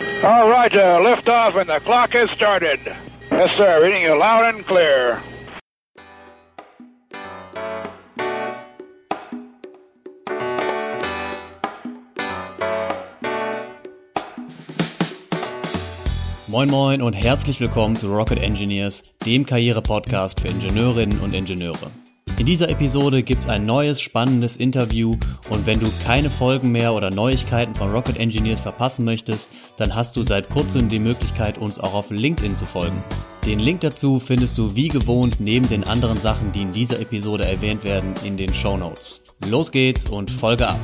All right, uh, lift off and the clock has started. Yes, sir, reading you loud and clear. Moin Moin und herzlich willkommen zu Rocket Engineers, dem Karriere-Podcast für Ingenieurinnen und Ingenieure. In dieser Episode gibt's ein neues, spannendes Interview und wenn du keine Folgen mehr oder Neuigkeiten von Rocket Engineers verpassen möchtest, dann hast du seit kurzem die Möglichkeit, uns auch auf LinkedIn zu folgen. Den Link dazu findest du wie gewohnt neben den anderen Sachen, die in dieser Episode erwähnt werden, in den Show Notes. Los geht's und Folge ab!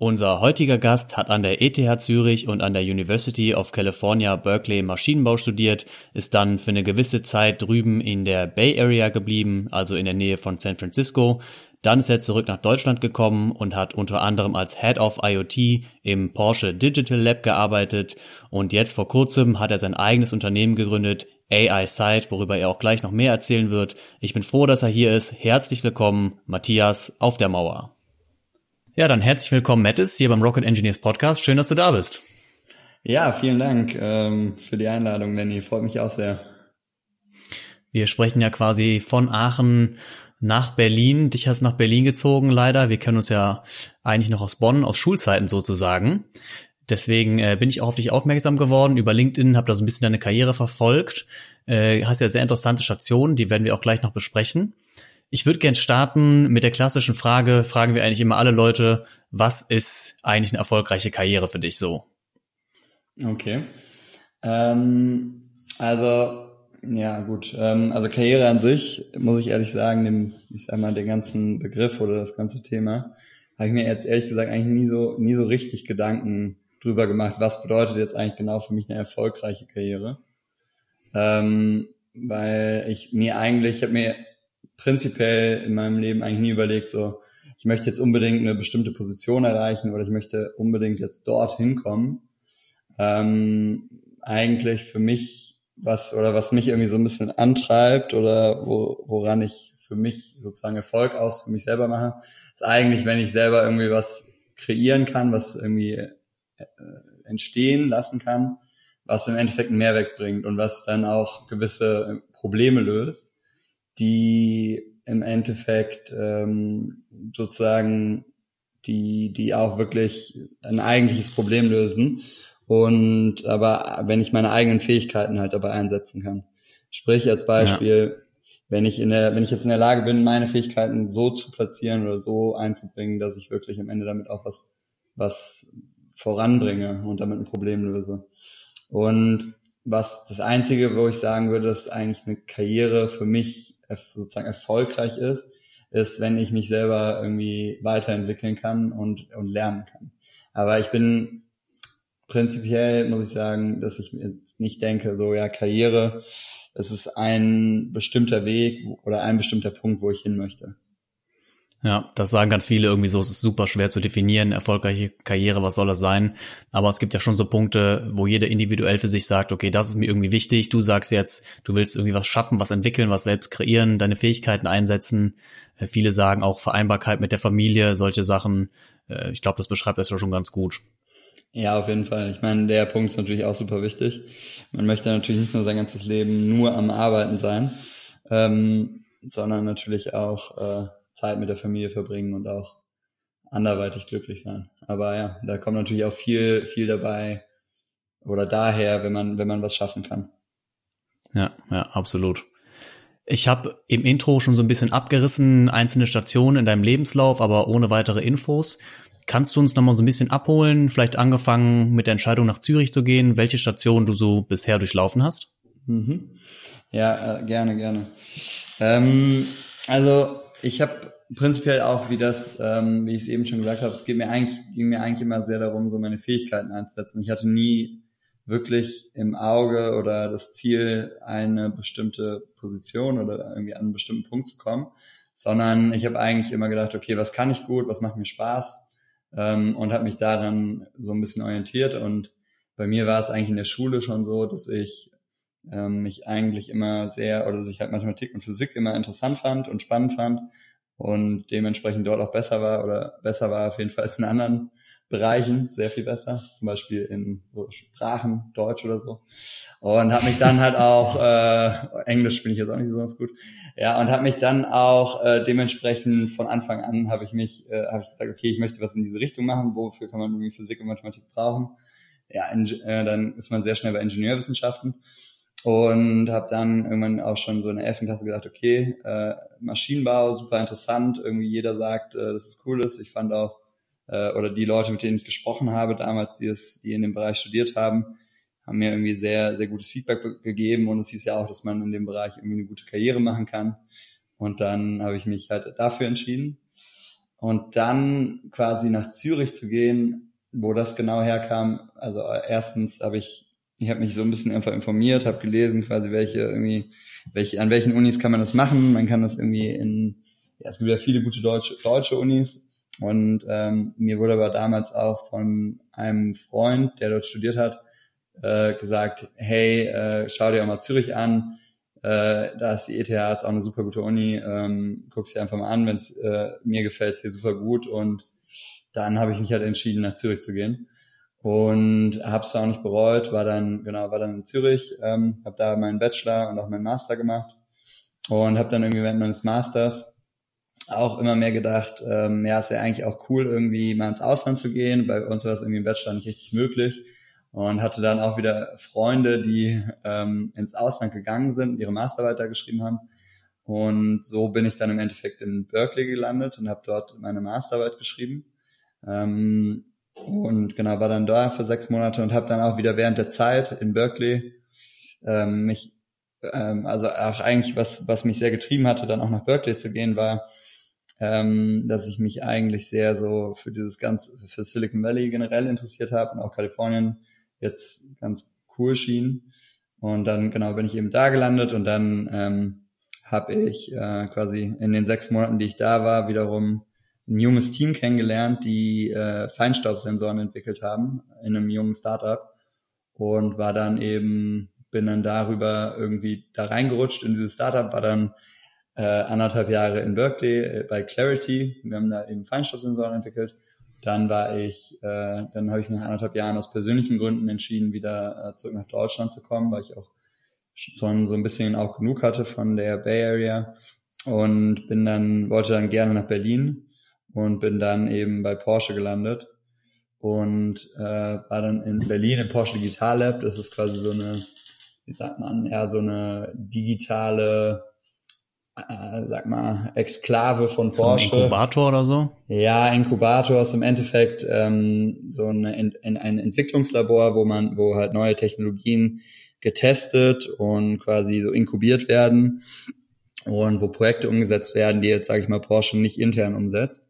Unser heutiger Gast hat an der ETH Zürich und an der University of California Berkeley Maschinenbau studiert, ist dann für eine gewisse Zeit drüben in der Bay Area geblieben, also in der Nähe von San Francisco. Dann ist er zurück nach Deutschland gekommen und hat unter anderem als Head of IoT im Porsche Digital Lab gearbeitet und jetzt vor kurzem hat er sein eigenes Unternehmen gegründet, AI Site, worüber er auch gleich noch mehr erzählen wird. Ich bin froh, dass er hier ist. Herzlich willkommen, Matthias auf der Mauer. Ja, dann herzlich willkommen, Mattis, hier beim Rocket Engineers Podcast. Schön, dass du da bist. Ja, vielen Dank ähm, für die Einladung, Lenny. Freut mich auch sehr. Wir sprechen ja quasi von Aachen nach Berlin. Dich hast nach Berlin gezogen, leider. Wir kennen uns ja eigentlich noch aus Bonn, aus Schulzeiten sozusagen. Deswegen äh, bin ich auch auf dich aufmerksam geworden über LinkedIn, habe da so ein bisschen deine Karriere verfolgt. Äh, hast ja sehr interessante Stationen, die werden wir auch gleich noch besprechen. Ich würde gern starten mit der klassischen Frage, fragen wir eigentlich immer alle Leute, was ist eigentlich eine erfolgreiche Karriere für dich so? Okay. Ähm, also, ja, gut. Ähm, also Karriere an sich, muss ich ehrlich sagen, dem, ich sag mal, den ganzen Begriff oder das ganze Thema, habe ich mir jetzt ehrlich gesagt eigentlich nie so, nie so richtig Gedanken drüber gemacht, was bedeutet jetzt eigentlich genau für mich eine erfolgreiche Karriere. Ähm, weil ich mir eigentlich, ich habe mir prinzipiell in meinem Leben eigentlich nie überlegt, so, ich möchte jetzt unbedingt eine bestimmte Position erreichen oder ich möchte unbedingt jetzt dorthin kommen. Ähm, eigentlich für mich, was oder was mich irgendwie so ein bisschen antreibt oder wo, woran ich für mich sozusagen Erfolg aus für mich selber mache, ist eigentlich, wenn ich selber irgendwie was kreieren kann, was irgendwie äh, entstehen lassen kann, was im Endeffekt einen Mehrwert bringt und was dann auch gewisse Probleme löst die im Endeffekt ähm, sozusagen die, die auch wirklich ein eigentliches Problem lösen. Und aber wenn ich meine eigenen Fähigkeiten halt dabei einsetzen kann. Sprich als Beispiel, ja. wenn ich in der, wenn ich jetzt in der Lage bin, meine Fähigkeiten so zu platzieren oder so einzubringen, dass ich wirklich am Ende damit auch was, was voranbringe und damit ein Problem löse. Und was das Einzige, wo ich sagen würde, dass eigentlich eine Karriere für mich sozusagen erfolgreich ist, ist, wenn ich mich selber irgendwie weiterentwickeln kann und, und lernen kann. Aber ich bin prinzipiell, muss ich sagen, dass ich jetzt nicht denke, so ja, Karriere, es ist ein bestimmter Weg oder ein bestimmter Punkt, wo ich hin möchte. Ja, das sagen ganz viele irgendwie so, es ist super schwer zu definieren, erfolgreiche Karriere, was soll das sein? Aber es gibt ja schon so Punkte, wo jeder individuell für sich sagt, okay, das ist mir irgendwie wichtig. Du sagst jetzt, du willst irgendwie was schaffen, was entwickeln, was selbst kreieren, deine Fähigkeiten einsetzen. Äh, viele sagen auch Vereinbarkeit mit der Familie, solche Sachen. Äh, ich glaube, das beschreibt das ja schon ganz gut. Ja, auf jeden Fall. Ich meine, der Punkt ist natürlich auch super wichtig. Man möchte natürlich nicht nur sein ganzes Leben nur am Arbeiten sein, ähm, sondern natürlich auch äh, Zeit mit der Familie verbringen und auch anderweitig glücklich sein. Aber ja, da kommt natürlich auch viel, viel dabei oder daher, wenn man, wenn man was schaffen kann. Ja, ja, absolut. Ich habe im Intro schon so ein bisschen abgerissen, einzelne Stationen in deinem Lebenslauf, aber ohne weitere Infos. Kannst du uns nochmal so ein bisschen abholen, vielleicht angefangen mit der Entscheidung nach Zürich zu gehen, welche Stationen du so bisher durchlaufen hast? Mhm. Ja, äh, gerne, gerne. Ähm, also ich habe prinzipiell auch, wie das, ähm, wie ich es eben schon gesagt habe, es geht mir eigentlich, ging mir eigentlich immer sehr darum, so meine Fähigkeiten einzusetzen. Ich hatte nie wirklich im Auge oder das Ziel, eine bestimmte Position oder irgendwie an einen bestimmten Punkt zu kommen, sondern ich habe eigentlich immer gedacht, okay, was kann ich gut, was macht mir Spaß ähm, und habe mich daran so ein bisschen orientiert und bei mir war es eigentlich in der Schule schon so, dass ich ähm, mich eigentlich immer sehr oder dass ich halt Mathematik und Physik immer interessant fand und spannend fand und dementsprechend dort auch besser war oder besser war auf jeden Fall als in anderen Bereichen, sehr viel besser, zum Beispiel in so Sprachen, Deutsch oder so. Und habe mich dann halt auch, äh, Englisch bin ich jetzt auch nicht besonders gut, ja, und habe mich dann auch äh, dementsprechend von Anfang an habe ich mich, äh, habe ich gesagt, okay, ich möchte was in diese Richtung machen, wofür kann man irgendwie Physik und Mathematik brauchen. Ja, in, äh, dann ist man sehr schnell bei Ingenieurwissenschaften und habe dann irgendwann auch schon so in der 11. Klasse gedacht, okay, äh, Maschinenbau, super interessant, irgendwie jeder sagt, äh, dass es cool ist. Ich fand auch, äh, oder die Leute, mit denen ich gesprochen habe damals, die es, die in dem Bereich studiert haben, haben mir irgendwie sehr, sehr gutes Feedback gegeben und es hieß ja auch, dass man in dem Bereich irgendwie eine gute Karriere machen kann. Und dann habe ich mich halt dafür entschieden. Und dann quasi nach Zürich zu gehen, wo das genau herkam. Also erstens habe ich ich habe mich so ein bisschen einfach informiert, habe gelesen, quasi welche irgendwie, welche, an welchen Unis kann man das machen. Man kann das irgendwie in, ja, es gibt ja viele gute deutsche, deutsche Unis. Und ähm, mir wurde aber damals auch von einem Freund, der dort studiert hat, äh, gesagt, hey, äh, schau dir auch mal Zürich an. Äh, da ist die ETH, ist auch eine super gute Uni. Ähm, guck's dir einfach mal an, wenn's äh, mir gefällt, hier super gut. Und dann habe ich mich halt entschieden, nach Zürich zu gehen und habe es auch nicht bereut, war dann genau war dann in Zürich, ähm, habe da meinen Bachelor und auch meinen Master gemacht und habe dann irgendwie während meines Masters auch immer mehr gedacht, ähm, ja, es wäre eigentlich auch cool, irgendwie mal ins Ausland zu gehen. Bei uns war es irgendwie im Bachelor nicht richtig möglich und hatte dann auch wieder Freunde, die ähm, ins Ausland gegangen sind, ihre Masterarbeit da geschrieben haben. Und so bin ich dann im Endeffekt in Berkeley gelandet und habe dort meine Masterarbeit geschrieben. Ähm, und genau, war dann da für sechs Monate und habe dann auch wieder während der Zeit in Berkeley ähm, mich, ähm, also auch eigentlich was, was mich sehr getrieben hatte, dann auch nach Berkeley zu gehen, war, ähm, dass ich mich eigentlich sehr so für dieses ganze, für Silicon Valley generell interessiert habe und auch Kalifornien jetzt ganz cool schien. Und dann genau bin ich eben da gelandet und dann ähm, habe ich äh, quasi in den sechs Monaten, die ich da war, wiederum ein junges Team kennengelernt, die äh, Feinstaubsensoren entwickelt haben in einem jungen Startup und war dann eben, bin dann darüber irgendwie da reingerutscht in dieses Startup, war dann äh, anderthalb Jahre in Berkeley äh, bei Clarity. Wir haben da eben Feinstaubsensoren entwickelt. Dann war ich, äh, dann habe ich nach anderthalb Jahren aus persönlichen Gründen entschieden, wieder äh, zurück nach Deutschland zu kommen, weil ich auch schon so ein bisschen auch genug hatte von der Bay Area und bin dann wollte dann gerne nach Berlin und bin dann eben bei Porsche gelandet und äh, war dann in Berlin im Porsche Digital Lab. Das ist quasi so eine, wie sagt man, eher so eine digitale, äh, sag mal, Exklave von Porsche. So ein Inkubator oder so? Ja, Inkubator ist im Endeffekt ähm, so eine, in, ein Entwicklungslabor, wo man, wo halt neue Technologien getestet und quasi so inkubiert werden und wo Projekte umgesetzt werden, die jetzt, sage ich mal, Porsche nicht intern umsetzt.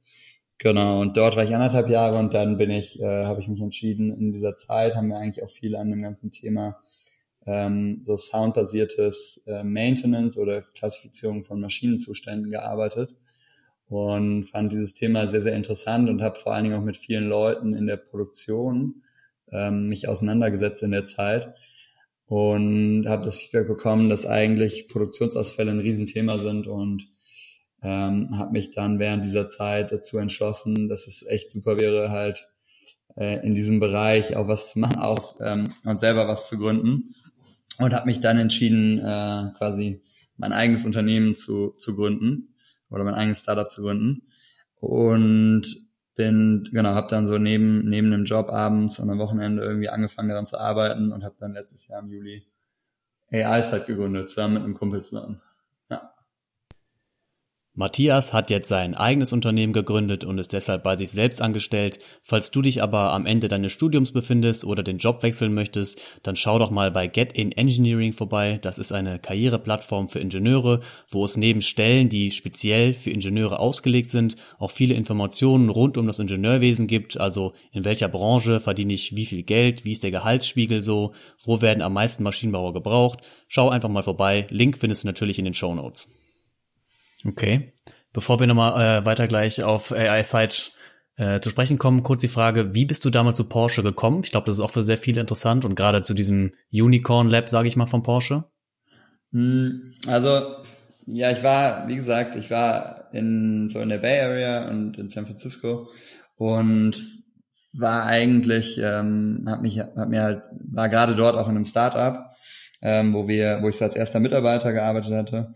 Genau, und dort war ich anderthalb Jahre und dann bin ich, äh, habe ich mich entschieden, in dieser Zeit haben wir eigentlich auch viel an dem ganzen Thema ähm, so soundbasiertes äh, Maintenance oder Klassifizierung von Maschinenzuständen gearbeitet und fand dieses Thema sehr, sehr interessant und habe vor allen Dingen auch mit vielen Leuten in der Produktion ähm, mich auseinandergesetzt in der Zeit und habe das Feedback bekommen, dass eigentlich Produktionsausfälle ein Riesenthema sind und ähm, habe mich dann während dieser Zeit dazu entschlossen, dass es echt super wäre, halt äh, in diesem Bereich auch was zu machen, auch ähm, und selber was zu gründen. Und habe mich dann entschieden, äh, quasi mein eigenes Unternehmen zu, zu gründen oder mein eigenes Startup zu gründen. Und bin, genau, habe dann so neben, neben dem Job abends und am Wochenende irgendwie angefangen daran zu arbeiten und habe dann letztes Jahr im Juli AI-Site gegründet, zusammen mit einem Kumpel zusammen. Matthias hat jetzt sein eigenes Unternehmen gegründet und ist deshalb bei sich selbst angestellt. Falls du dich aber am Ende deines Studiums befindest oder den Job wechseln möchtest, dann schau doch mal bei Get in Engineering vorbei. Das ist eine Karriereplattform für Ingenieure, wo es neben Stellen, die speziell für Ingenieure ausgelegt sind, auch viele Informationen rund um das Ingenieurwesen gibt. Also in welcher Branche verdiene ich wie viel Geld, wie ist der Gehaltsspiegel so, wo werden am meisten Maschinenbauer gebraucht. Schau einfach mal vorbei. Link findest du natürlich in den Show Notes. Okay. Bevor wir nochmal äh, weiter gleich auf AI-Site äh, zu sprechen kommen, kurz die Frage, wie bist du damals zu Porsche gekommen? Ich glaube, das ist auch für sehr viele interessant und gerade zu diesem Unicorn Lab, sage ich mal, von Porsche. Hm, also ja, ich war, wie gesagt, ich war in so in der Bay Area und in San Francisco und war eigentlich, ähm, hab mich, hab mir halt, war gerade dort auch in einem Startup, ähm, wo wir, wo ich so als erster Mitarbeiter gearbeitet hatte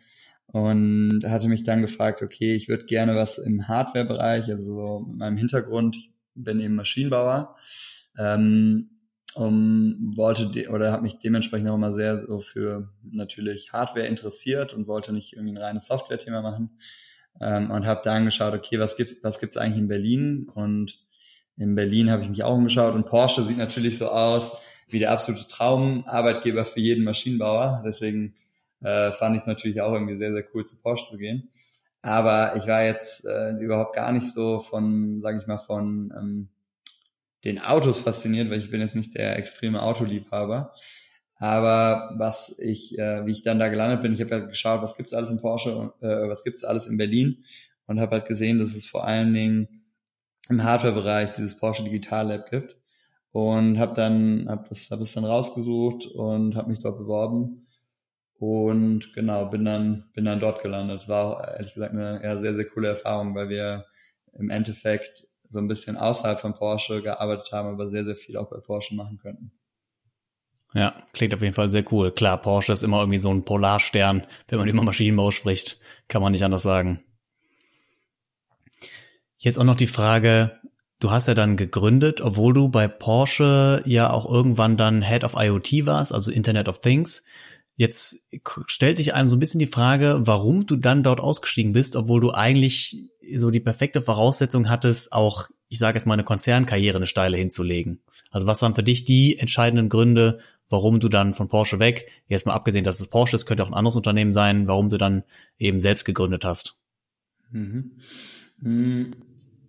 und hatte mich dann gefragt, okay, ich würde gerne was im Hardware-Bereich, also so mit meinem Hintergrund, ich bin eben Maschinenbauer, ähm, um, wollte de oder habe mich dementsprechend auch immer sehr so für natürlich Hardware interessiert und wollte nicht irgendwie ein reines Software-Thema machen ähm, und habe dann geschaut, okay, was gibt was gibt's eigentlich in Berlin und in Berlin habe ich mich auch umgeschaut und Porsche sieht natürlich so aus wie der absolute Traumarbeitgeber für jeden Maschinenbauer. Deswegen äh, fand ich es natürlich auch irgendwie sehr, sehr cool, zu Porsche zu gehen. Aber ich war jetzt äh, überhaupt gar nicht so von, sage ich mal, von ähm, den Autos fasziniert, weil ich bin jetzt nicht der extreme Autoliebhaber. Aber was ich, äh, wie ich dann da gelandet bin, ich habe halt geschaut, was gibt's alles in Porsche, äh, was gibt's alles in Berlin und habe halt gesehen, dass es vor allen Dingen im Hardware-Bereich dieses Porsche Digital Lab gibt und habe dann habe das habe es dann rausgesucht und habe mich dort beworben und genau bin dann bin dann dort gelandet war ehrlich gesagt eine ja, sehr sehr coole Erfahrung weil wir im Endeffekt so ein bisschen außerhalb von Porsche gearbeitet haben aber sehr sehr viel auch bei Porsche machen könnten ja, klingt auf jeden Fall sehr cool. Klar, Porsche ist immer irgendwie so ein Polarstern, wenn man über Maschinenbau spricht, kann man nicht anders sagen. Jetzt auch noch die Frage, du hast ja dann gegründet, obwohl du bei Porsche ja auch irgendwann dann Head of IoT warst, also Internet of Things. Jetzt stellt sich einem so ein bisschen die Frage, warum du dann dort ausgestiegen bist, obwohl du eigentlich so die perfekte Voraussetzung hattest, auch, ich sage jetzt mal, eine Konzernkarriere eine steile hinzulegen. Also was waren für dich die entscheidenden Gründe, warum du dann von Porsche weg, jetzt mal abgesehen, dass es Porsche ist, könnte auch ein anderes Unternehmen sein, warum du dann eben selbst gegründet hast? Mhm. Hm.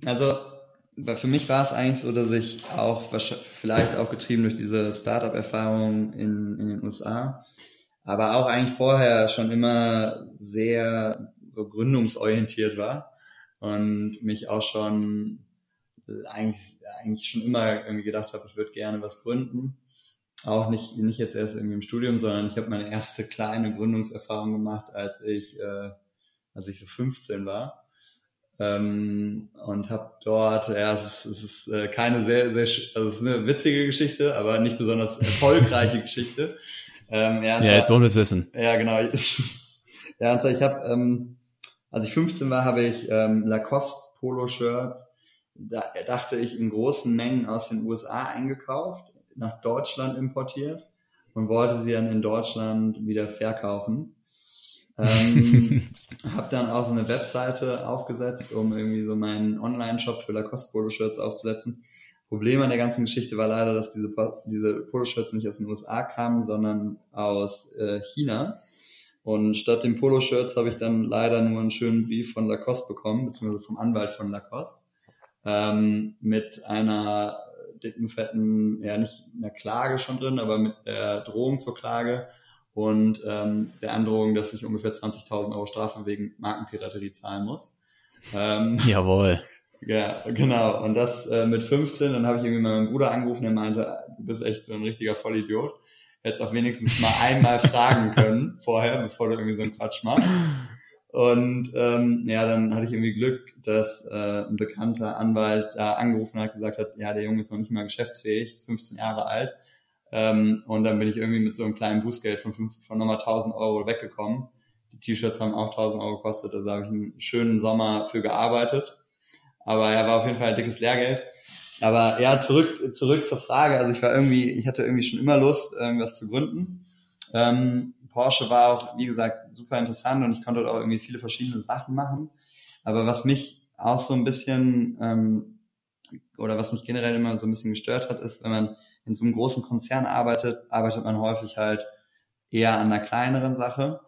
Also für mich war es eigentlich so, dass ich auch vielleicht auch getrieben durch diese Startup-Erfahrung in, in den USA, aber auch eigentlich vorher schon immer sehr so gründungsorientiert war und mich auch schon eigentlich, eigentlich schon immer irgendwie gedacht habe, ich würde gerne was gründen. Auch nicht, nicht jetzt erst irgendwie im Studium, sondern ich habe meine erste kleine Gründungserfahrung gemacht, als ich, äh, als ich so 15 war ähm, und habe dort, ja, es ist, es ist äh, keine sehr, sehr, also es ist eine witzige Geschichte, aber nicht besonders erfolgreiche Geschichte. Ähm, ja, jetzt wollen wir es wissen. Ja, genau. ja, zwar, ich habe, ähm, als ich 15 war, habe ich ähm, Lacoste Polo-Shirts, da dachte ich, in großen Mengen aus den USA eingekauft, nach Deutschland importiert und wollte sie dann in Deutschland wieder verkaufen. Ähm, habe dann auch so eine Webseite aufgesetzt, um irgendwie so meinen Online-Shop für Lacoste Polo-Shirts aufzusetzen. Problem an der ganzen Geschichte war leider, dass diese, diese Poloshirts nicht aus den USA kamen, sondern aus äh, China. Und statt den Poloshirts habe ich dann leider nur einen schönen Brief von Lacoste bekommen, beziehungsweise vom Anwalt von Lacoste, ähm, mit einer dicken, fetten, ja nicht einer Klage schon drin, aber mit der Drohung zur Klage und ähm, der Androhung, dass ich ungefähr 20.000 Euro Strafe wegen Markenpiraterie zahlen muss. Ähm, Jawohl. Ja, genau. Und das äh, mit 15, dann habe ich irgendwie meinen Bruder angerufen, der meinte, du bist echt so ein richtiger Vollidiot. Hättest auch wenigstens mal einmal fragen können vorher, bevor du irgendwie so einen Quatsch machst. Und ähm, ja, dann hatte ich irgendwie Glück, dass äh, ein bekannter Anwalt da angerufen hat, gesagt hat, ja, der Junge ist noch nicht mal geschäftsfähig, ist 15 Jahre alt ähm, und dann bin ich irgendwie mit so einem kleinen Bußgeld von, fünf, von nochmal 1000 Euro weggekommen. Die T-Shirts haben auch 1000 Euro gekostet, also habe ich einen schönen Sommer für gearbeitet. Aber ja, war auf jeden Fall ein dickes Lehrgeld. Aber ja, zurück, zurück zur Frage. Also ich war irgendwie, ich hatte irgendwie schon immer Lust, irgendwas zu gründen. Ähm, Porsche war auch, wie gesagt, super interessant und ich konnte dort auch irgendwie viele verschiedene Sachen machen. Aber was mich auch so ein bisschen, ähm, oder was mich generell immer so ein bisschen gestört hat, ist, wenn man in so einem großen Konzern arbeitet, arbeitet man häufig halt eher an einer kleineren Sache.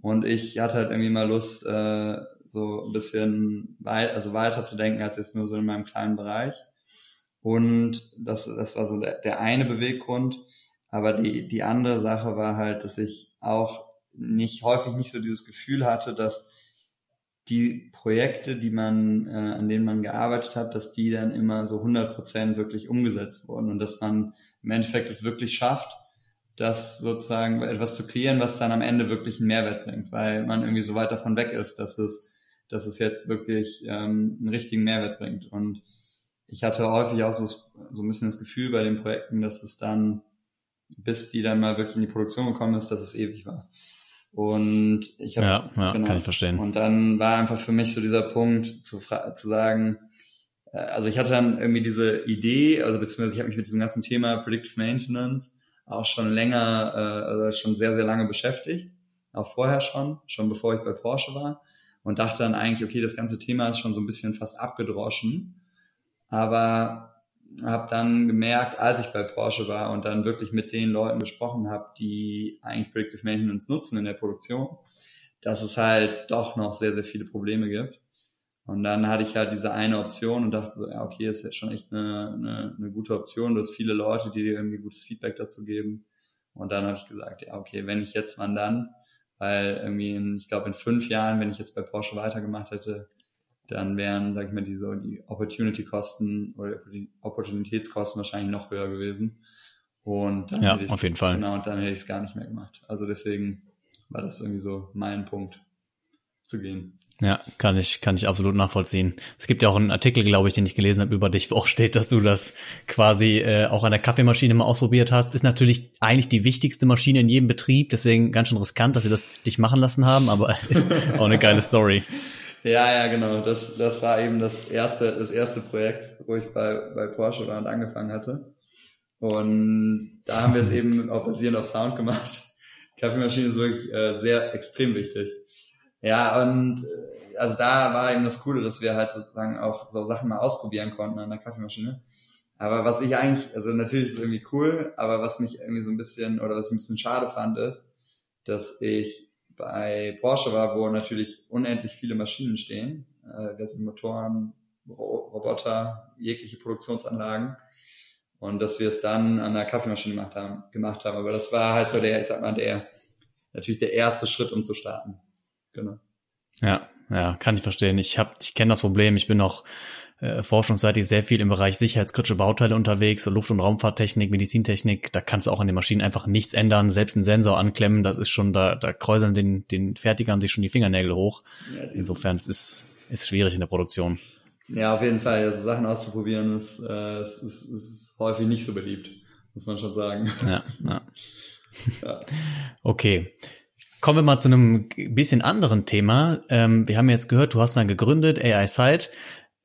Und ich hatte halt irgendwie mal Lust, äh, so ein bisschen weit, also weiter zu denken als jetzt nur so in meinem kleinen Bereich. Und das, das war so der, der eine Beweggrund. Aber die, die andere Sache war halt, dass ich auch nicht häufig nicht so dieses Gefühl hatte, dass die Projekte, die man, äh, an denen man gearbeitet hat, dass die dann immer so 100 Prozent wirklich umgesetzt wurden und dass man im Endeffekt es wirklich schafft, das sozusagen etwas zu kreieren, was dann am Ende wirklich einen Mehrwert bringt, weil man irgendwie so weit davon weg ist, dass es, dass es jetzt wirklich ähm, einen richtigen Mehrwert bringt. Und ich hatte häufig auch so, so ein bisschen das Gefühl bei den Projekten, dass es dann, bis die dann mal wirklich in die Produktion gekommen ist, dass es ewig war. Und ich habe ja, ja, genau, kann ich verstehen. Und dann war einfach für mich so dieser Punkt zu, zu sagen, äh, also ich hatte dann irgendwie diese Idee, also beziehungsweise ich habe mich mit diesem ganzen Thema Predictive Maintenance auch schon länger, äh, also schon sehr, sehr lange beschäftigt. Auch vorher schon, schon bevor ich bei Porsche war. Und dachte dann eigentlich, okay, das ganze Thema ist schon so ein bisschen fast abgedroschen. Aber habe dann gemerkt, als ich bei Porsche war und dann wirklich mit den Leuten gesprochen habe, die eigentlich Predictive Maintenance nutzen in der Produktion, dass es halt doch noch sehr, sehr viele Probleme gibt. Und dann hatte ich halt diese eine Option und dachte so, ja, okay, ist jetzt schon echt eine, eine, eine gute Option. Du hast viele Leute, die dir irgendwie gutes Feedback dazu geben. Und dann habe ich gesagt, ja, okay, wenn ich jetzt, wann dann? Weil irgendwie, in, ich glaube, in fünf Jahren, wenn ich jetzt bei Porsche weitergemacht hätte, dann wären, sag ich mal, die so die Opportunity-Kosten oder die Opportunitätskosten wahrscheinlich noch höher gewesen. Und dann ja, hätte auf jeden Fall. Genau, und dann hätte ich es gar nicht mehr gemacht. Also deswegen war das irgendwie so mein Punkt zu gehen. Ja, kann ich, kann ich absolut nachvollziehen. Es gibt ja auch einen Artikel, glaube ich, den ich gelesen habe über dich, wo auch steht, dass du das quasi äh, auch an der Kaffeemaschine mal ausprobiert hast. Ist natürlich eigentlich die wichtigste Maschine in jedem Betrieb, deswegen ganz schön riskant, dass sie das dich machen lassen haben, aber ist auch eine geile Story. Ja, ja, genau. Das, das war eben das erste, das erste Projekt, wo ich bei, bei Porsche war und angefangen hatte. Und da haben wir es eben auch basierend auf Sound gemacht. Kaffeemaschine ist wirklich äh, sehr extrem wichtig. Ja, und äh, also da war eben das Coole, dass wir halt sozusagen auch so Sachen mal ausprobieren konnten an der Kaffeemaschine. Aber was ich eigentlich, also natürlich ist es irgendwie cool, aber was mich irgendwie so ein bisschen, oder was ich ein bisschen schade fand, ist, dass ich bei Porsche war, wo natürlich unendlich viele Maschinen stehen, äh, das sind Motoren, Roboter, jegliche Produktionsanlagen und dass wir es dann an der Kaffeemaschine gemacht haben, gemacht haben. Aber das war halt so der, ich sag mal, der natürlich der erste Schritt, um zu starten. Genau. Ja, ja, kann ich verstehen. Ich habe, ich kenne das Problem. Ich bin noch äh, forschungsseitig sehr viel im Bereich sicherheitskritische Bauteile unterwegs, so Luft- und Raumfahrttechnik, Medizintechnik. Da kannst du auch an den Maschinen einfach nichts ändern, selbst einen Sensor anklemmen. Das ist schon, da, da kräuseln den, den Fertigern sich schon die Fingernägel hoch. Ja, Insofern es ist ist schwierig in der Produktion. Ja, auf jeden Fall. Also Sachen auszuprobieren ist, äh, ist, ist, ist häufig nicht so beliebt, muss man schon sagen. Ja, ja. ja. Okay. Kommen wir mal zu einem bisschen anderen Thema. Ähm, wir haben jetzt gehört, du hast dann gegründet, AI Site.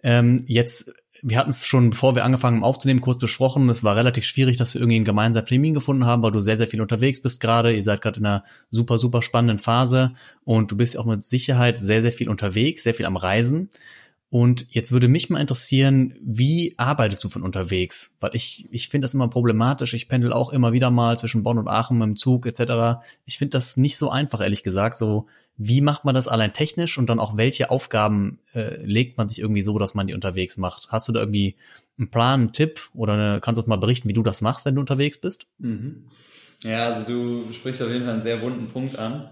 Ähm, jetzt, wir hatten es schon, bevor wir angefangen haben aufzunehmen, kurz besprochen. Es war relativ schwierig, dass wir irgendwie einen gemeinsamen Termin gefunden haben, weil du sehr, sehr viel unterwegs bist gerade. Ihr seid gerade in einer super, super spannenden Phase und du bist auch mit Sicherheit sehr, sehr viel unterwegs, sehr viel am Reisen. Und jetzt würde mich mal interessieren, wie arbeitest du von unterwegs? Weil ich, ich finde das immer problematisch. Ich pendel auch immer wieder mal zwischen Bonn und Aachen mit dem Zug etc. Ich finde das nicht so einfach, ehrlich gesagt. So, wie macht man das allein technisch und dann auch welche Aufgaben äh, legt man sich irgendwie so, dass man die unterwegs macht? Hast du da irgendwie einen Plan, einen Tipp oder eine, kannst du uns mal berichten, wie du das machst, wenn du unterwegs bist? Mhm. Ja, also du sprichst auf jeden Fall einen sehr wunden Punkt an.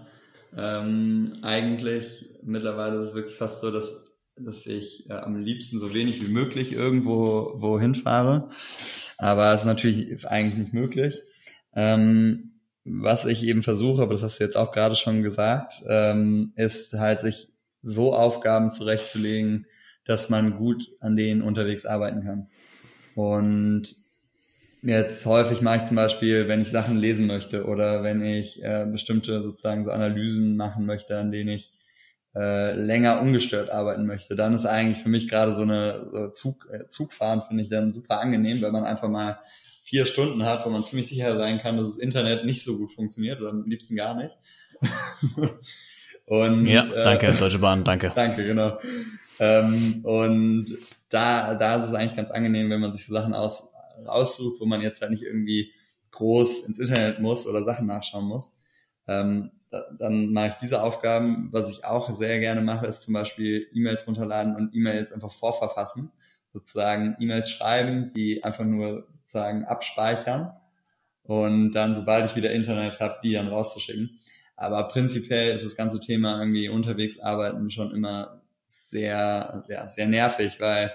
Ähm, eigentlich mittlerweile ist es wirklich fast so, dass dass ich äh, am liebsten so wenig wie möglich irgendwo wohin fahre. Aber es ist natürlich eigentlich nicht möglich. Ähm, was ich eben versuche, aber das hast du jetzt auch gerade schon gesagt, ähm, ist halt sich so Aufgaben zurechtzulegen, dass man gut an denen unterwegs arbeiten kann. Und jetzt häufig mache ich zum Beispiel, wenn ich Sachen lesen möchte oder wenn ich äh, bestimmte sozusagen so Analysen machen möchte, an denen ich äh, länger ungestört arbeiten möchte, dann ist eigentlich für mich gerade so eine so Zug, äh, Zugfahren finde ich dann super angenehm, weil man einfach mal vier Stunden hat, wo man ziemlich sicher sein kann, dass das Internet nicht so gut funktioniert oder am liebsten gar nicht. und, ja, danke, äh, Deutsche Bahn, danke. Danke, genau. Ähm, und da, da ist es eigentlich ganz angenehm, wenn man sich so Sachen aus, raussucht, wo man jetzt halt nicht irgendwie groß ins Internet muss oder Sachen nachschauen muss. Ähm, dann mache ich diese Aufgaben. Was ich auch sehr gerne mache, ist zum Beispiel E-Mails runterladen und E-Mails einfach vorverfassen. Sozusagen E-Mails schreiben, die einfach nur sozusagen abspeichern und dann, sobald ich wieder Internet habe, die dann rauszuschicken. Aber prinzipiell ist das ganze Thema irgendwie unterwegs arbeiten schon immer sehr, ja, sehr nervig, weil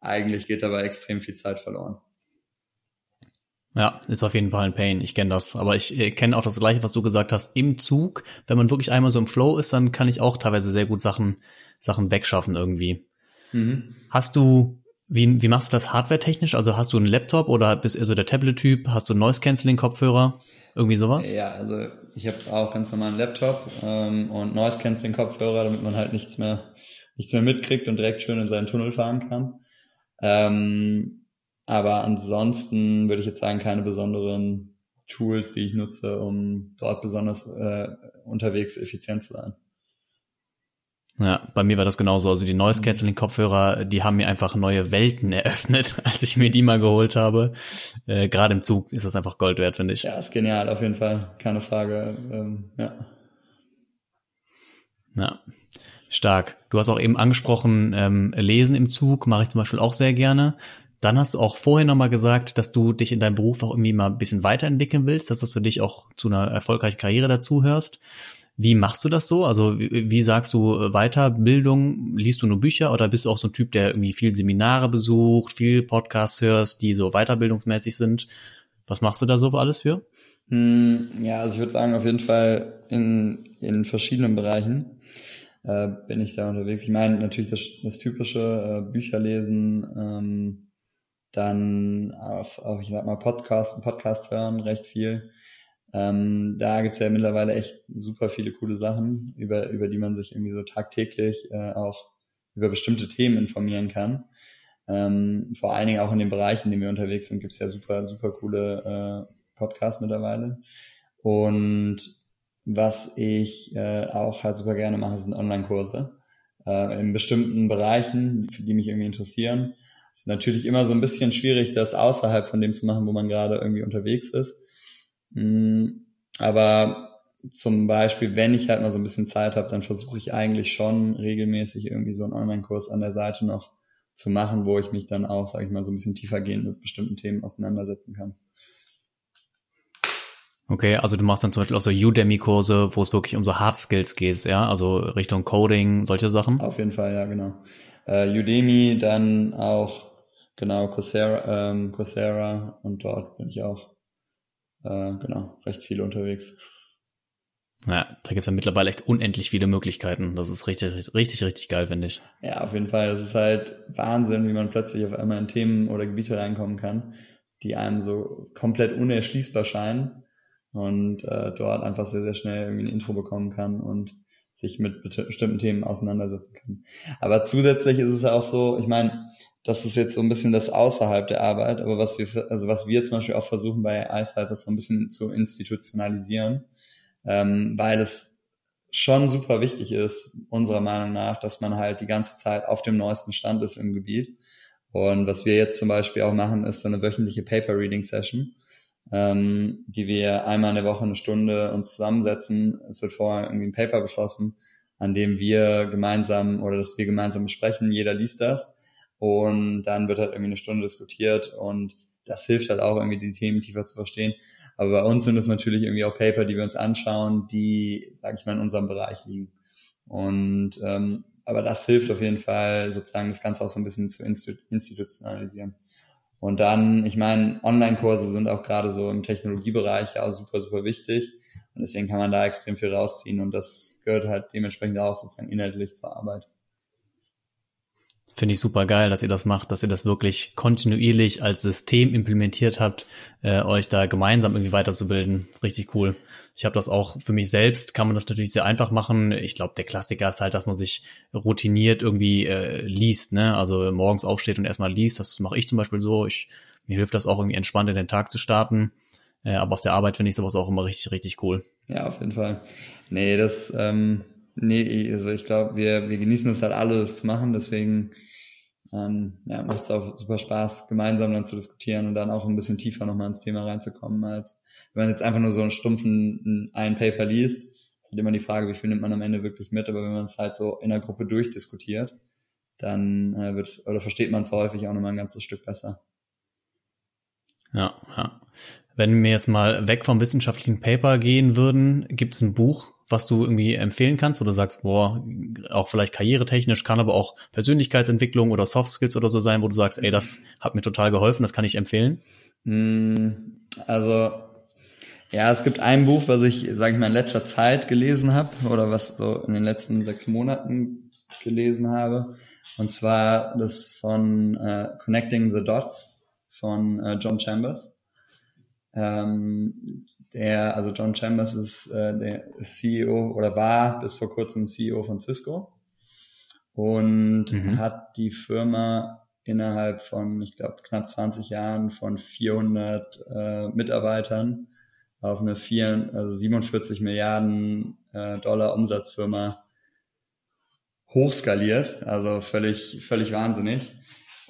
eigentlich geht dabei extrem viel Zeit verloren. Ja, ist auf jeden Fall ein Pain. Ich kenne das. Aber ich äh, kenne auch das Gleiche, was du gesagt hast. Im Zug, wenn man wirklich einmal so im Flow ist, dann kann ich auch teilweise sehr gut Sachen, Sachen wegschaffen irgendwie. Mhm. Hast du, wie, wie machst du das hardware-technisch? Also hast du einen Laptop oder bist du so der Tablet-Typ? Hast du Noise-Canceling-Kopfhörer? Irgendwie sowas? Ja, also ich habe auch ganz normalen Laptop ähm, und Noise-Canceling-Kopfhörer, damit man halt nichts mehr, nichts mehr mitkriegt und direkt schön in seinen Tunnel fahren kann. Ähm, aber ansonsten würde ich jetzt sagen, keine besonderen Tools, die ich nutze, um dort besonders äh, unterwegs effizient zu sein. Ja, bei mir war das genauso. Also die Noise Cancelling Kopfhörer, die haben mir einfach neue Welten eröffnet, als ich mir die mal geholt habe. Äh, Gerade im Zug ist das einfach Gold wert, finde ich. Ja, ist genial, auf jeden Fall. Keine Frage. Ähm, ja. Ja. Stark. Du hast auch eben angesprochen, ähm, Lesen im Zug mache ich zum Beispiel auch sehr gerne. Dann hast du auch vorher nochmal gesagt, dass du dich in deinem Beruf auch irgendwie mal ein bisschen weiterentwickeln willst, dass das für dich auch zu einer erfolgreichen Karriere dazuhörst. Wie machst du das so? Also wie, wie sagst du äh, Weiterbildung? Liest du nur Bücher oder bist du auch so ein Typ, der irgendwie viel Seminare besucht, viel Podcasts hörst, die so weiterbildungsmäßig sind? Was machst du da so alles für? Hm, ja, also ich würde sagen, auf jeden Fall in, in verschiedenen Bereichen äh, bin ich da unterwegs. Ich meine natürlich das, das typische äh, Bücher lesen, ähm, dann auf, auf, ich sag mal, Podcast, Podcast hören, recht viel. Ähm, da gibt's ja mittlerweile echt super viele coole Sachen, über, über die man sich irgendwie so tagtäglich äh, auch über bestimmte Themen informieren kann. Ähm, vor allen Dingen auch in den Bereichen, in denen wir unterwegs sind, gibt's ja super, super coole äh, Podcasts mittlerweile. Und was ich äh, auch halt super gerne mache, sind Online-Kurse. Äh, in bestimmten Bereichen, die mich irgendwie interessieren. Ist natürlich immer so ein bisschen schwierig, das außerhalb von dem zu machen, wo man gerade irgendwie unterwegs ist. Mm, aber zum Beispiel, wenn ich halt mal so ein bisschen Zeit habe, dann versuche ich eigentlich schon regelmäßig irgendwie so einen Online-Kurs an der Seite noch zu machen, wo ich mich dann auch, sage ich mal, so ein bisschen tiefergehend mit bestimmten Themen auseinandersetzen kann. Okay, also du machst dann zum Beispiel auch so Udemy-Kurse, wo es wirklich um so Hard Skills geht, ja, also Richtung Coding, solche Sachen? Auf jeden Fall, ja, genau. Äh, Udemy, dann auch, genau, Coursera, ähm, Coursera und dort bin ich auch, äh, genau, recht viel unterwegs. Ja, da gibt's ja mittlerweile echt unendlich viele Möglichkeiten. Das ist richtig, richtig, richtig geil, finde ich. Ja, auf jeden Fall. Das ist halt Wahnsinn, wie man plötzlich auf einmal in Themen oder Gebiete reinkommen kann, die einem so komplett unerschließbar scheinen und äh, dort einfach sehr, sehr schnell irgendwie ein Intro bekommen kann und sich mit bestimmten Themen auseinandersetzen kann. Aber zusätzlich ist es ja auch so, ich meine, das ist jetzt so ein bisschen das außerhalb der Arbeit, aber was wir, also was wir zum Beispiel auch versuchen bei EyeSight, das so ein bisschen zu institutionalisieren, ähm, weil es schon super wichtig ist, unserer Meinung nach, dass man halt die ganze Zeit auf dem neuesten Stand ist im Gebiet. Und was wir jetzt zum Beispiel auch machen, ist so eine wöchentliche Paper Reading Session, ähm, die wir einmal in der Woche eine Stunde uns zusammensetzen. Es wird vorher irgendwie ein Paper beschlossen, an dem wir gemeinsam oder das wir gemeinsam besprechen. Jeder liest das und dann wird halt irgendwie eine Stunde diskutiert und das hilft halt auch irgendwie die Themen tiefer zu verstehen. Aber bei uns sind es natürlich irgendwie auch Paper, die wir uns anschauen, die, sage ich mal, in unserem Bereich liegen. Und ähm, aber das hilft auf jeden Fall, sozusagen das Ganze auch so ein bisschen zu institutionalisieren. Und dann, ich meine, Online-Kurse sind auch gerade so im Technologiebereich ja auch super, super wichtig. Und deswegen kann man da extrem viel rausziehen und das gehört halt dementsprechend auch sozusagen inhaltlich zur Arbeit. Finde ich super geil, dass ihr das macht, dass ihr das wirklich kontinuierlich als System implementiert habt, äh, euch da gemeinsam irgendwie weiterzubilden. Richtig cool. Ich habe das auch für mich selbst, kann man das natürlich sehr einfach machen. Ich glaube, der Klassiker ist halt, dass man sich routiniert irgendwie äh, liest, ne? Also morgens aufsteht und erstmal liest. Das mache ich zum Beispiel so. Ich, mir hilft das auch irgendwie entspannt in den Tag zu starten. Äh, aber auf der Arbeit finde ich sowas auch immer richtig, richtig cool. Ja, auf jeden Fall. Nee, das, ähm, nee, also ich glaube, wir, wir genießen es halt alle, das zu machen, deswegen ähm, ja, macht es auch super Spaß, gemeinsam dann zu diskutieren und dann auch ein bisschen tiefer nochmal ins Thema reinzukommen, als wenn man jetzt einfach nur so einen stumpfen ein Paper liest. ist halt immer die Frage, wie viel nimmt man am Ende wirklich mit, aber wenn man es halt so in der Gruppe durchdiskutiert, dann äh, wird oder versteht man es häufig auch nochmal ein ganzes Stück besser. Ja, ja. Wenn wir jetzt mal weg vom wissenschaftlichen Paper gehen würden, gibt es ein Buch, was du irgendwie empfehlen kannst, wo du sagst, boah, auch vielleicht karrieretechnisch, kann aber auch Persönlichkeitsentwicklung oder Soft Skills oder so sein, wo du sagst, ey, das hat mir total geholfen, das kann ich empfehlen? Hm, also ja, es gibt ein Buch, was ich, sage ich mal, in letzter Zeit gelesen habe oder was so in den letzten sechs Monaten gelesen habe. Und zwar das von äh, Connecting the Dots von äh, John Chambers. Ähm, der, also John Chambers ist äh, der CEO oder war bis vor kurzem CEO von Cisco und mhm. hat die Firma innerhalb von, ich glaube, knapp 20 Jahren von 400 äh, Mitarbeitern auf eine vier, also 47 Milliarden äh, Dollar Umsatzfirma hochskaliert, also völlig, völlig wahnsinnig.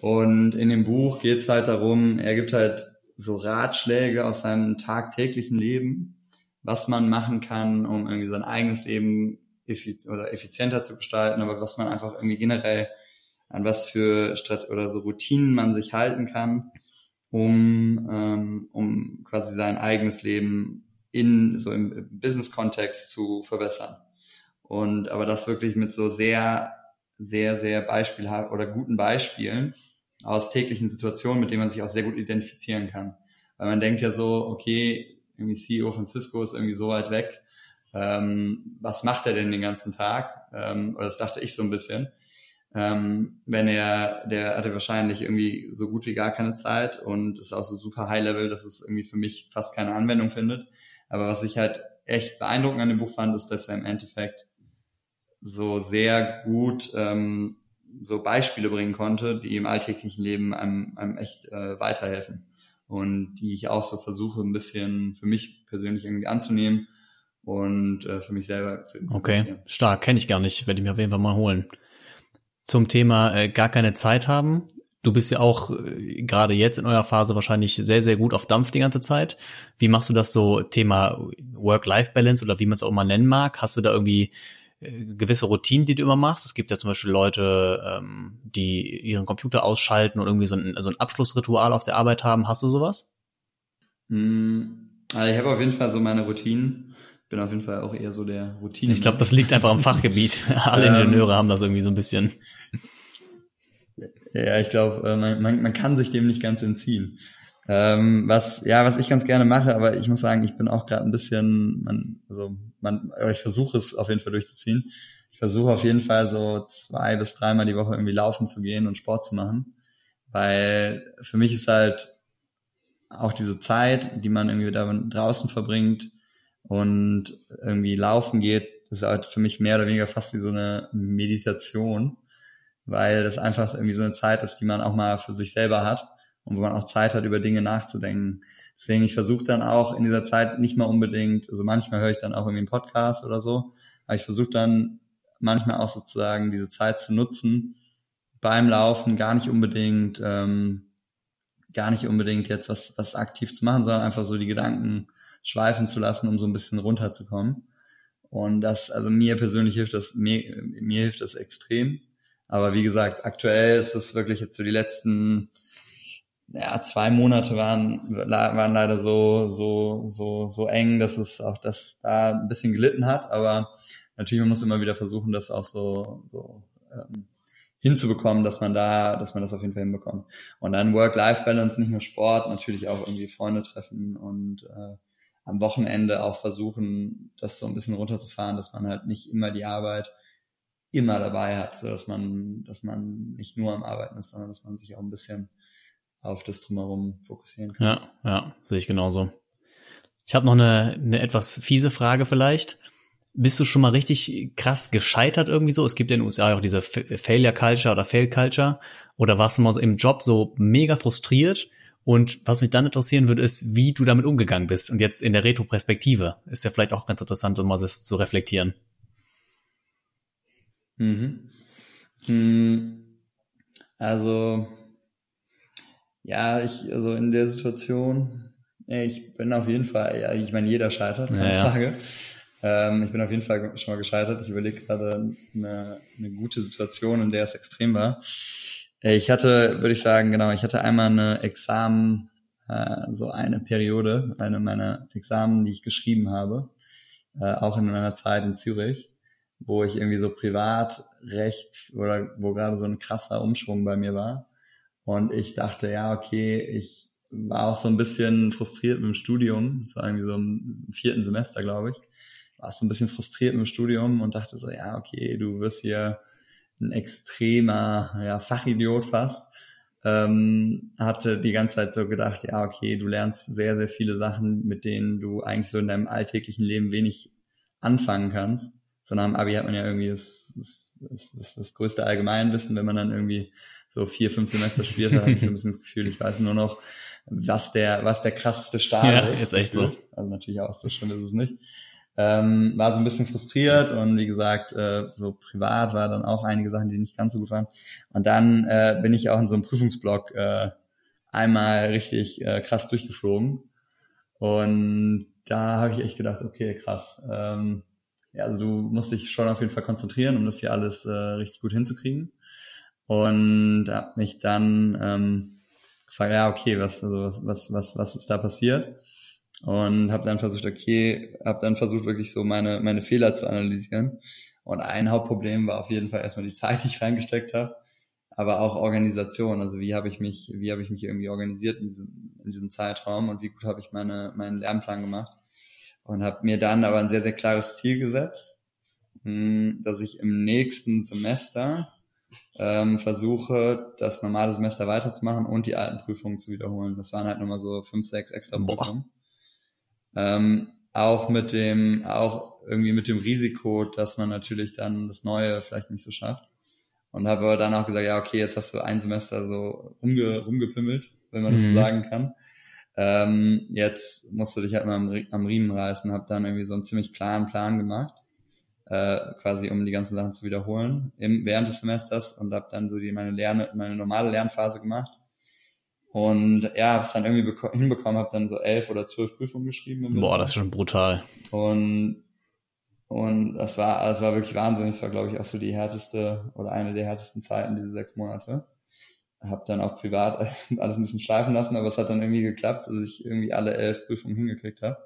Und in dem Buch geht es halt darum, er gibt halt so Ratschläge aus seinem tagtäglichen Leben, was man machen kann, um irgendwie sein eigenes Leben effiz oder effizienter zu gestalten, aber was man einfach irgendwie generell an was für Strat oder so Routinen man sich halten kann, um, ähm, um quasi sein eigenes Leben in so im Business-Kontext zu verbessern. Und aber das wirklich mit so sehr, sehr, sehr beispielhaft oder guten Beispielen aus täglichen Situationen, mit denen man sich auch sehr gut identifizieren kann. Weil man denkt ja so, okay, irgendwie CEO von Cisco ist irgendwie so weit weg. Ähm, was macht er denn den ganzen Tag? Ähm, oder das dachte ich so ein bisschen ähm, wenn er, der hatte wahrscheinlich irgendwie so gut wie gar keine Zeit und ist auch so super High Level, dass es irgendwie für mich fast keine Anwendung findet. Aber was ich halt echt beeindruckend an dem Buch fand, ist, dass er im Endeffekt so sehr gut ähm, so Beispiele bringen konnte, die im alltäglichen Leben einem, einem echt äh, weiterhelfen und die ich auch so versuche ein bisschen für mich persönlich irgendwie anzunehmen und äh, für mich selber zu Okay, stark, kenne ich gar nicht, werde ich mir auf jeden Fall mal holen zum Thema äh, gar keine Zeit haben. Du bist ja auch äh, gerade jetzt in eurer Phase wahrscheinlich sehr, sehr gut auf Dampf die ganze Zeit. Wie machst du das so Thema Work-Life-Balance oder wie man es auch mal nennen mag? Hast du da irgendwie gewisse Routinen, die du immer machst? Es gibt ja zum Beispiel Leute, ähm, die ihren Computer ausschalten und irgendwie so ein, so ein Abschlussritual auf der Arbeit haben. Hast du sowas? Hm, also ich habe auf jeden Fall so meine Routinen bin auf jeden Fall auch eher so der Routine. Ich glaube, das liegt einfach am Fachgebiet. Alle ähm, Ingenieure haben das irgendwie so ein bisschen. Ja, ich glaube, äh, man, man, man kann sich dem nicht ganz entziehen. Ähm, was, ja, was ich ganz gerne mache, aber ich muss sagen, ich bin auch gerade ein bisschen, man, also man, ich versuche es auf jeden Fall durchzuziehen. Ich versuche auf jeden Fall so zwei bis dreimal die Woche irgendwie laufen zu gehen und Sport zu machen. Weil für mich ist halt auch diese Zeit, die man irgendwie da draußen verbringt, und irgendwie laufen geht, ist halt für mich mehr oder weniger fast wie so eine Meditation, weil das einfach irgendwie so eine Zeit ist, die man auch mal für sich selber hat und wo man auch Zeit hat, über Dinge nachzudenken. Deswegen, ich versuche dann auch in dieser Zeit nicht mal unbedingt, also manchmal höre ich dann auch irgendwie einen Podcast oder so, aber ich versuche dann manchmal auch sozusagen diese Zeit zu nutzen, beim Laufen gar nicht unbedingt, ähm, gar nicht unbedingt jetzt was, was aktiv zu machen, sondern einfach so die Gedanken schweifen zu lassen, um so ein bisschen runterzukommen. Und das, also mir persönlich hilft das, mir, mir hilft das extrem. Aber wie gesagt, aktuell ist es wirklich jetzt so die letzten, ja, zwei Monate waren, waren leider so, so, so, so eng, dass es auch das da ein bisschen gelitten hat. Aber natürlich, man muss immer wieder versuchen, das auch so, so, ähm, hinzubekommen, dass man da, dass man das auf jeden Fall hinbekommt. Und dann Work-Life-Balance, nicht nur Sport, natürlich auch irgendwie Freunde treffen und äh, am Wochenende auch versuchen, das so ein bisschen runterzufahren, dass man halt nicht immer die Arbeit immer dabei hat, so dass man, dass man nicht nur am Arbeiten ist, sondern dass man sich auch ein bisschen auf das drumherum fokussieren kann. Ja, ja, sehe ich genauso. Ich habe noch eine, eine etwas fiese Frage vielleicht. Bist du schon mal richtig krass gescheitert irgendwie so? Es gibt in den USA auch diese Failure Culture oder Fail Culture. Oder warst du mal im Job so mega frustriert und was mich dann interessieren würde, ist, wie du damit umgegangen bist. Und jetzt in der Retro-Perspektive ist ja vielleicht auch ganz interessant, um mal das zu reflektieren. Mhm. Hm. Also, ja, ich, also in der Situation, ich bin auf jeden Fall, ja, ich meine, jeder scheitert, keine ja, Frage. Ja. Ähm, ich bin auf jeden Fall schon mal gescheitert. Ich überlege gerade eine, eine gute Situation, in der es extrem war. Äh, ich hatte, würde ich sagen, genau, ich hatte einmal eine Examen, äh, so eine Periode, eine meiner Examen, die ich geschrieben habe, äh, auch in meiner Zeit in Zürich, wo ich irgendwie so privat recht oder wo gerade so ein krasser Umschwung bei mir war. Und ich dachte, ja, okay, ich war auch so ein bisschen frustriert mit dem Studium. Es war irgendwie so im vierten Semester, glaube ich. War so ein bisschen frustriert mit dem Studium und dachte so, ja, okay, du wirst hier ein extremer ja, Fachidiot fast. Ähm, hatte die ganze Zeit so gedacht, ja, okay, du lernst sehr, sehr viele Sachen, mit denen du eigentlich so in deinem alltäglichen Leben wenig anfangen kannst. So nach dem Abi hat man ja irgendwie das, das, das, das größte Allgemeinwissen, wenn man dann irgendwie so vier, fünf Semester studiert habe ich so ein bisschen das Gefühl, ich weiß nur noch, was der, was der krasseste Start ja, ist. ist echt so. Also natürlich auch so schlimm ist es nicht. Ähm, war so ein bisschen frustriert und wie gesagt, äh, so privat war dann auch einige Sachen, die nicht ganz so gut waren. Und dann äh, bin ich auch in so einem Prüfungsblock äh, einmal richtig äh, krass durchgeflogen. Und da habe ich echt gedacht, okay, krass. Ähm, ja, also du musst dich schon auf jeden Fall konzentrieren, um das hier alles äh, richtig gut hinzukriegen. Und habe mich dann ähm, gefragt, ja, okay, was, also was, was, was, was ist da passiert? Und habe dann versucht, okay, habe dann versucht, wirklich so meine, meine Fehler zu analysieren. Und ein Hauptproblem war auf jeden Fall erstmal die Zeit, die ich reingesteckt habe, aber auch Organisation. Also wie habe ich mich, wie habe ich mich irgendwie organisiert in diesem, in diesem Zeitraum und wie gut habe ich meine, meinen Lernplan gemacht. Und habe mir dann aber ein sehr, sehr klares Ziel gesetzt, hm, dass ich im nächsten Semester ähm, versuche, das normale Semester weiterzumachen und die alten Prüfungen zu wiederholen. Das waren halt nochmal so fünf, sechs extra Prüfungen. Ähm, auch mit dem, auch irgendwie mit dem Risiko, dass man natürlich dann das Neue vielleicht nicht so schafft. Und habe aber dann auch gesagt, ja, okay, jetzt hast du ein Semester so rumge, rumgepimmelt, wenn man das so Mhm. sagen kann. Ähm, jetzt musst du dich halt mal am, am Riemen reißen, habe dann irgendwie so einen ziemlich klaren Plan gemacht, äh, quasi um die ganzen Sachen zu wiederholen im, während des Semesters und habe dann so die meine Lerne, meine normale Lernphase gemacht und ja, habe es dann irgendwie beko- hinbekommen, habe dann so elf oder zwölf Prüfungen geschrieben. im Boah, das ist schon brutal. Und, und das war, das war wirklich Wahnsinn. Das war, glaube ich, auch so die härteste oder eine der härtesten Zeiten, diese sechs Monate. Hab dann auch privat alles ein bisschen schleifen lassen, aber es hat dann irgendwie geklappt, dass ich irgendwie alle elf Prüfungen hingekriegt habe.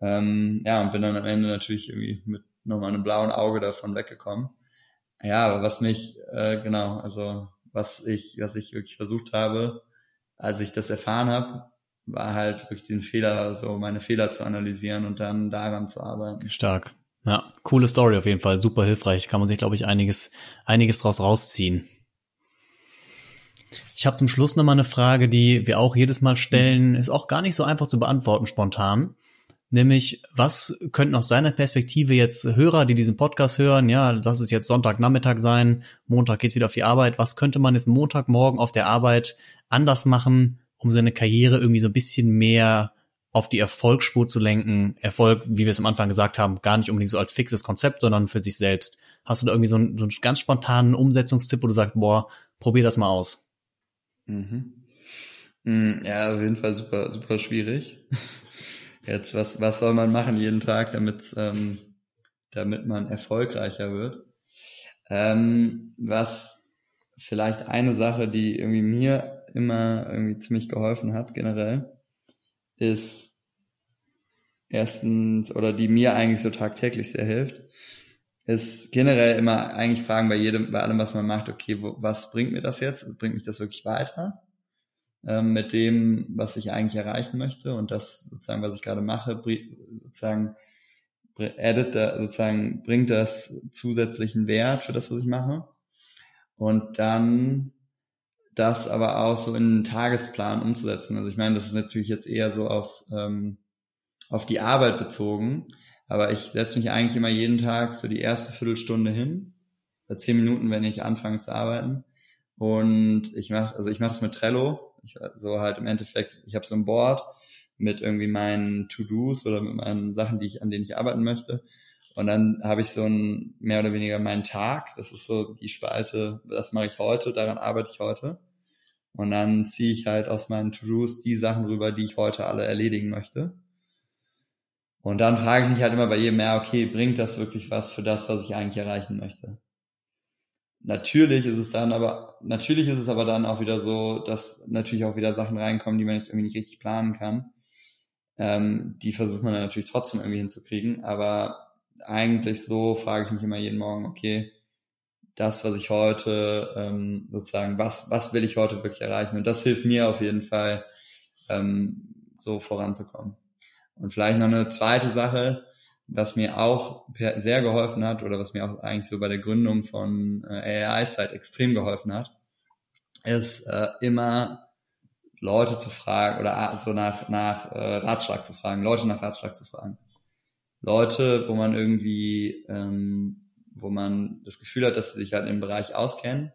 Ähm, ja, und bin dann am Ende natürlich irgendwie mit nochmal einem blauen Auge davon weggekommen. Ja, aber was mich, äh, genau, also was ich, was ich wirklich versucht habe, als ich das erfahren habe, war halt wirklich den Fehler, also meine Fehler zu analysieren und dann daran zu arbeiten. Stark. Ja, coole Story auf jeden Fall. Super hilfreich. Kann man sich, glaube ich, einiges, einiges draus rausziehen. Ich habe zum Schluss noch mal eine Frage, die wir auch jedes Mal stellen. Ist auch gar nicht so einfach zu beantworten spontan. Nämlich, was könnten aus deiner Perspektive jetzt Hörer, die diesen Podcast hören, ja, lass es jetzt Sonntagnachmittag sein, Montag geht's wieder auf die Arbeit, was könnte man jetzt Montagmorgen auf der Arbeit anders machen, um seine Karriere irgendwie so ein bisschen mehr auf die Erfolgsspur zu lenken. Erfolg, wie wir es am Anfang gesagt haben, gar nicht unbedingt so als fixes Konzept, sondern für sich selbst. Hast du da irgendwie so einen, so einen ganz spontanen Umsetzungstipp, wo du sagst, boah, probier das mal aus? Mhm. Mm, Ja, auf jeden Fall super, super schwierig. Jetzt, was, was soll man machen jeden Tag, damit, ähm, damit man erfolgreicher wird? Ähm, was vielleicht eine Sache, die irgendwie mir immer irgendwie ziemlich geholfen hat, generell, ist erstens, oder die mir eigentlich so tagtäglich sehr hilft, ist generell immer eigentlich fragen bei jedem, bei allem, was man macht, okay, wo, was bringt mir das jetzt? Bringt mich das wirklich weiter? Ähm, mit dem, was ich eigentlich erreichen möchte und das sozusagen, was ich gerade mache, sozusagen addet da, sozusagen bringt das zusätzlichen Wert für das, was ich mache. Und dann das aber auch so in einen Tagesplan umzusetzen. Also ich meine, das ist natürlich jetzt eher so aufs, ähm, auf die Arbeit bezogen, aber ich setze mich eigentlich immer jeden Tag so die erste Viertelstunde hin, zehn Minuten, wenn ich anfange zu arbeiten. Und ich mache, also ich mache das mit Trello. Ich, so halt im Endeffekt, ich habe so ein Board mit irgendwie meinen To-Dos oder mit meinen Sachen, die ich, an denen ich arbeiten möchte. Und dann habe ich so ein mehr oder weniger meinen Tag. Das ist so die Spalte, das mache ich heute, daran arbeite ich heute. Und dann ziehe ich halt aus meinen To-Dos die Sachen rüber, die ich heute alle erledigen möchte. Und dann frage ich mich halt immer bei jedem, ja, okay, bringt das wirklich was für das, was ich eigentlich erreichen möchte? Natürlich ist es dann aber, natürlich ist es aber dann auch wieder so, dass natürlich auch wieder Sachen reinkommen, die man jetzt irgendwie nicht richtig planen kann. Ähm, die versucht man dann natürlich trotzdem irgendwie hinzukriegen, aber eigentlich so frage ich mich immer jeden Morgen, okay, das, was ich heute ähm, sozusagen, was, was will ich heute wirklich erreichen? Und das hilft mir auf jeden Fall, ähm, so voranzukommen. Und vielleicht noch eine zweite Sache, was mir auch sehr geholfen hat oder was mir auch eigentlich so bei der Gründung von äh, AI-Site extrem geholfen hat, ist äh, immer Leute zu fragen oder so nach, nach äh, Ratschlag zu fragen, Leute nach Ratschlag zu fragen. Leute, wo man irgendwie, ähm, wo man das Gefühl hat, dass sie sich halt im Bereich auskennen,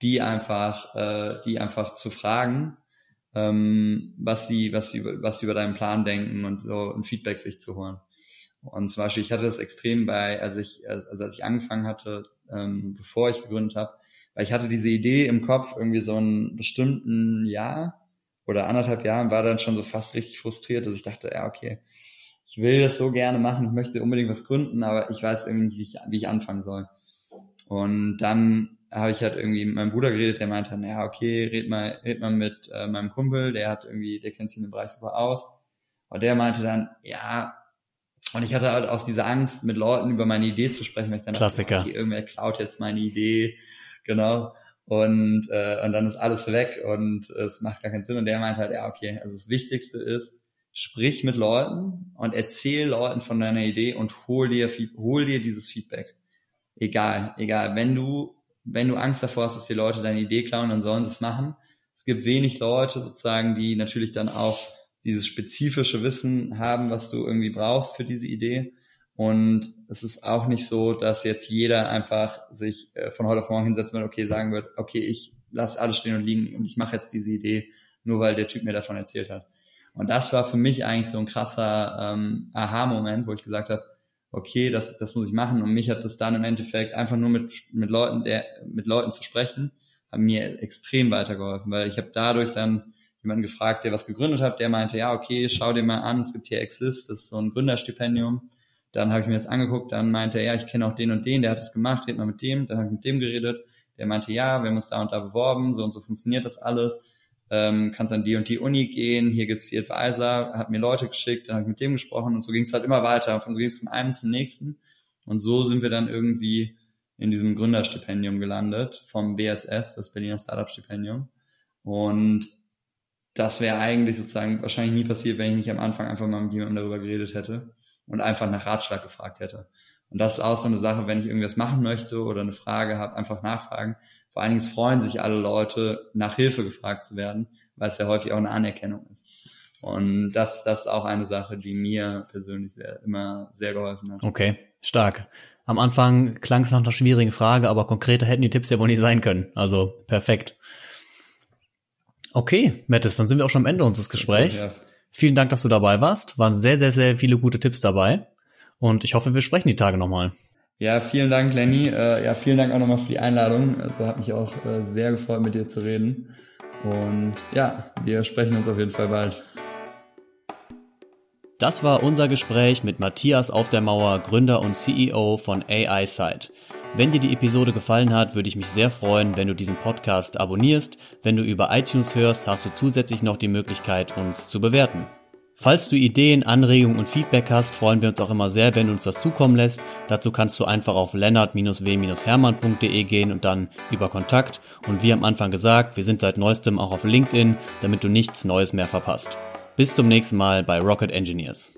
die einfach, äh, die einfach zu fragen, ähm, was sie, was sie, was sie über deinen Plan denken und so ein Feedback sich zu holen. Und zum Beispiel, ich hatte das extrem bei, als ich, also als ich angefangen hatte, ähm, bevor ich gegründet habe, weil ich hatte diese Idee im Kopf irgendwie so einen bestimmten Jahr oder anderthalb Jahren war dann schon so fast richtig frustriert, dass ich dachte, ja, okay, ich will das so gerne machen, ich möchte unbedingt was gründen, aber ich weiß irgendwie nicht, wie ich, anfangen soll. Und dann habe ich halt irgendwie mit meinem Bruder geredet, der meinte ja, okay, red mal, red mal mit äh, meinem Kumpel, der hat irgendwie, der kennt sich in dem Bereich super aus. Und der meinte dann, ja, und ich hatte halt aus dieser Angst, mit Leuten über meine Idee zu sprechen, weil ich dann Klassiker. Dachte, okay, irgendwer klaut jetzt meine Idee, genau. Und, äh, und dann ist alles weg und es macht gar keinen Sinn. Und der meinte halt, ja, okay, also das Wichtigste ist, sprich mit Leuten und erzähl Leuten von deiner Idee und hol dir, hol dir dieses Feedback. Egal, egal. Wenn du, wenn du Angst davor hast, dass die Leute deine Idee klauen, dann sollen sie es machen. Es gibt wenig Leute sozusagen, die natürlich dann auch dieses spezifische Wissen haben, was du irgendwie brauchst für diese Idee. Und es ist auch nicht so, dass jetzt jeder einfach sich äh, von heute auf morgen hinsetzen wird, okay, sagen wird, okay, ich lasse alles stehen und liegen und ich mache jetzt diese Idee, nur weil der Typ mir davon erzählt hat. Und das war für mich eigentlich so ein krasser ähm, Aha-Moment, wo ich gesagt habe, okay, das, das muss ich machen. Und mich hat das dann im Endeffekt einfach nur mit, mit Leuten, der, mit Leuten zu sprechen, hat mir extrem weitergeholfen, weil ich habe dadurch dann jemanden gefragt, der was gegründet hat, der meinte, ja, okay, schau dir mal an, es gibt hier Exist, das ist so ein Gründerstipendium. Dann habe ich mir das angeguckt, dann meinte er, ja, ich kenne auch den und den, der hat das gemacht, red mal mit dem, dann habe ich mit dem geredet. Der meinte, ja, wir haben uns da und da beworben, so und so funktioniert das alles. Ähm, kannst an die und die Uni gehen, hier gibt's die Advisor, hat mir Leute geschickt, dann habe ich mit dem gesprochen und so ging es halt immer weiter. Und so ging es von einem zum nächsten. Und so sind wir dann irgendwie in diesem Gründerstipendium gelandet vom BSS, das Berliner Startup-Stipendium. Und das wäre eigentlich sozusagen wahrscheinlich nie passiert, wenn ich nicht am Anfang einfach mal mit jemandem darüber geredet hätte und einfach nach Ratschlag gefragt hätte. Und das ist auch so eine Sache, wenn ich irgendwas machen möchte oder eine Frage habe, einfach nachfragen. Vor allen Dingen freuen sich alle Leute, nach Hilfe gefragt zu werden, weil es ja häufig auch eine Anerkennung ist. Und das, das ist auch eine Sache, die mir persönlich sehr, immer sehr geholfen hat. Okay, stark. Am Anfang klang es nach einer schwierigen Frage, aber konkreter hätten die Tipps ja wohl nicht sein können. Also perfekt. Okay, Mattes, dann sind wir auch schon am Ende unseres Gesprächs. Ja. Vielen Dank, dass du dabei warst. Waren sehr, sehr, sehr viele gute Tipps dabei. Und ich hoffe, wir sprechen die Tage nochmal. Ja, vielen Dank, Lenny. Äh, ja, vielen Dank auch nochmal für die Einladung. Also hat mich auch äh, sehr gefreut, mit dir zu reden. Und ja, wir sprechen uns auf jeden Fall bald. Das war unser Gespräch mit Matthias auf der Mauer, Gründer und CEO von AI Site. Wenn dir die Episode gefallen hat, würde ich mich sehr freuen, wenn du diesen Podcast abonnierst. Wenn du über iTunes hörst, hast du zusätzlich noch die Möglichkeit, uns zu bewerten. Falls du Ideen, Anregungen und Feedback hast, freuen wir uns auch immer sehr, wenn du uns das zukommen lässt. Dazu kannst du einfach auf lennart-w-hermann.de gehen und dann über Kontakt. Und wie am Anfang gesagt, wir sind seit neuestem auch auf LinkedIn, damit du nichts Neues mehr verpasst. Bis zum nächsten Mal bei Rocket Engineers.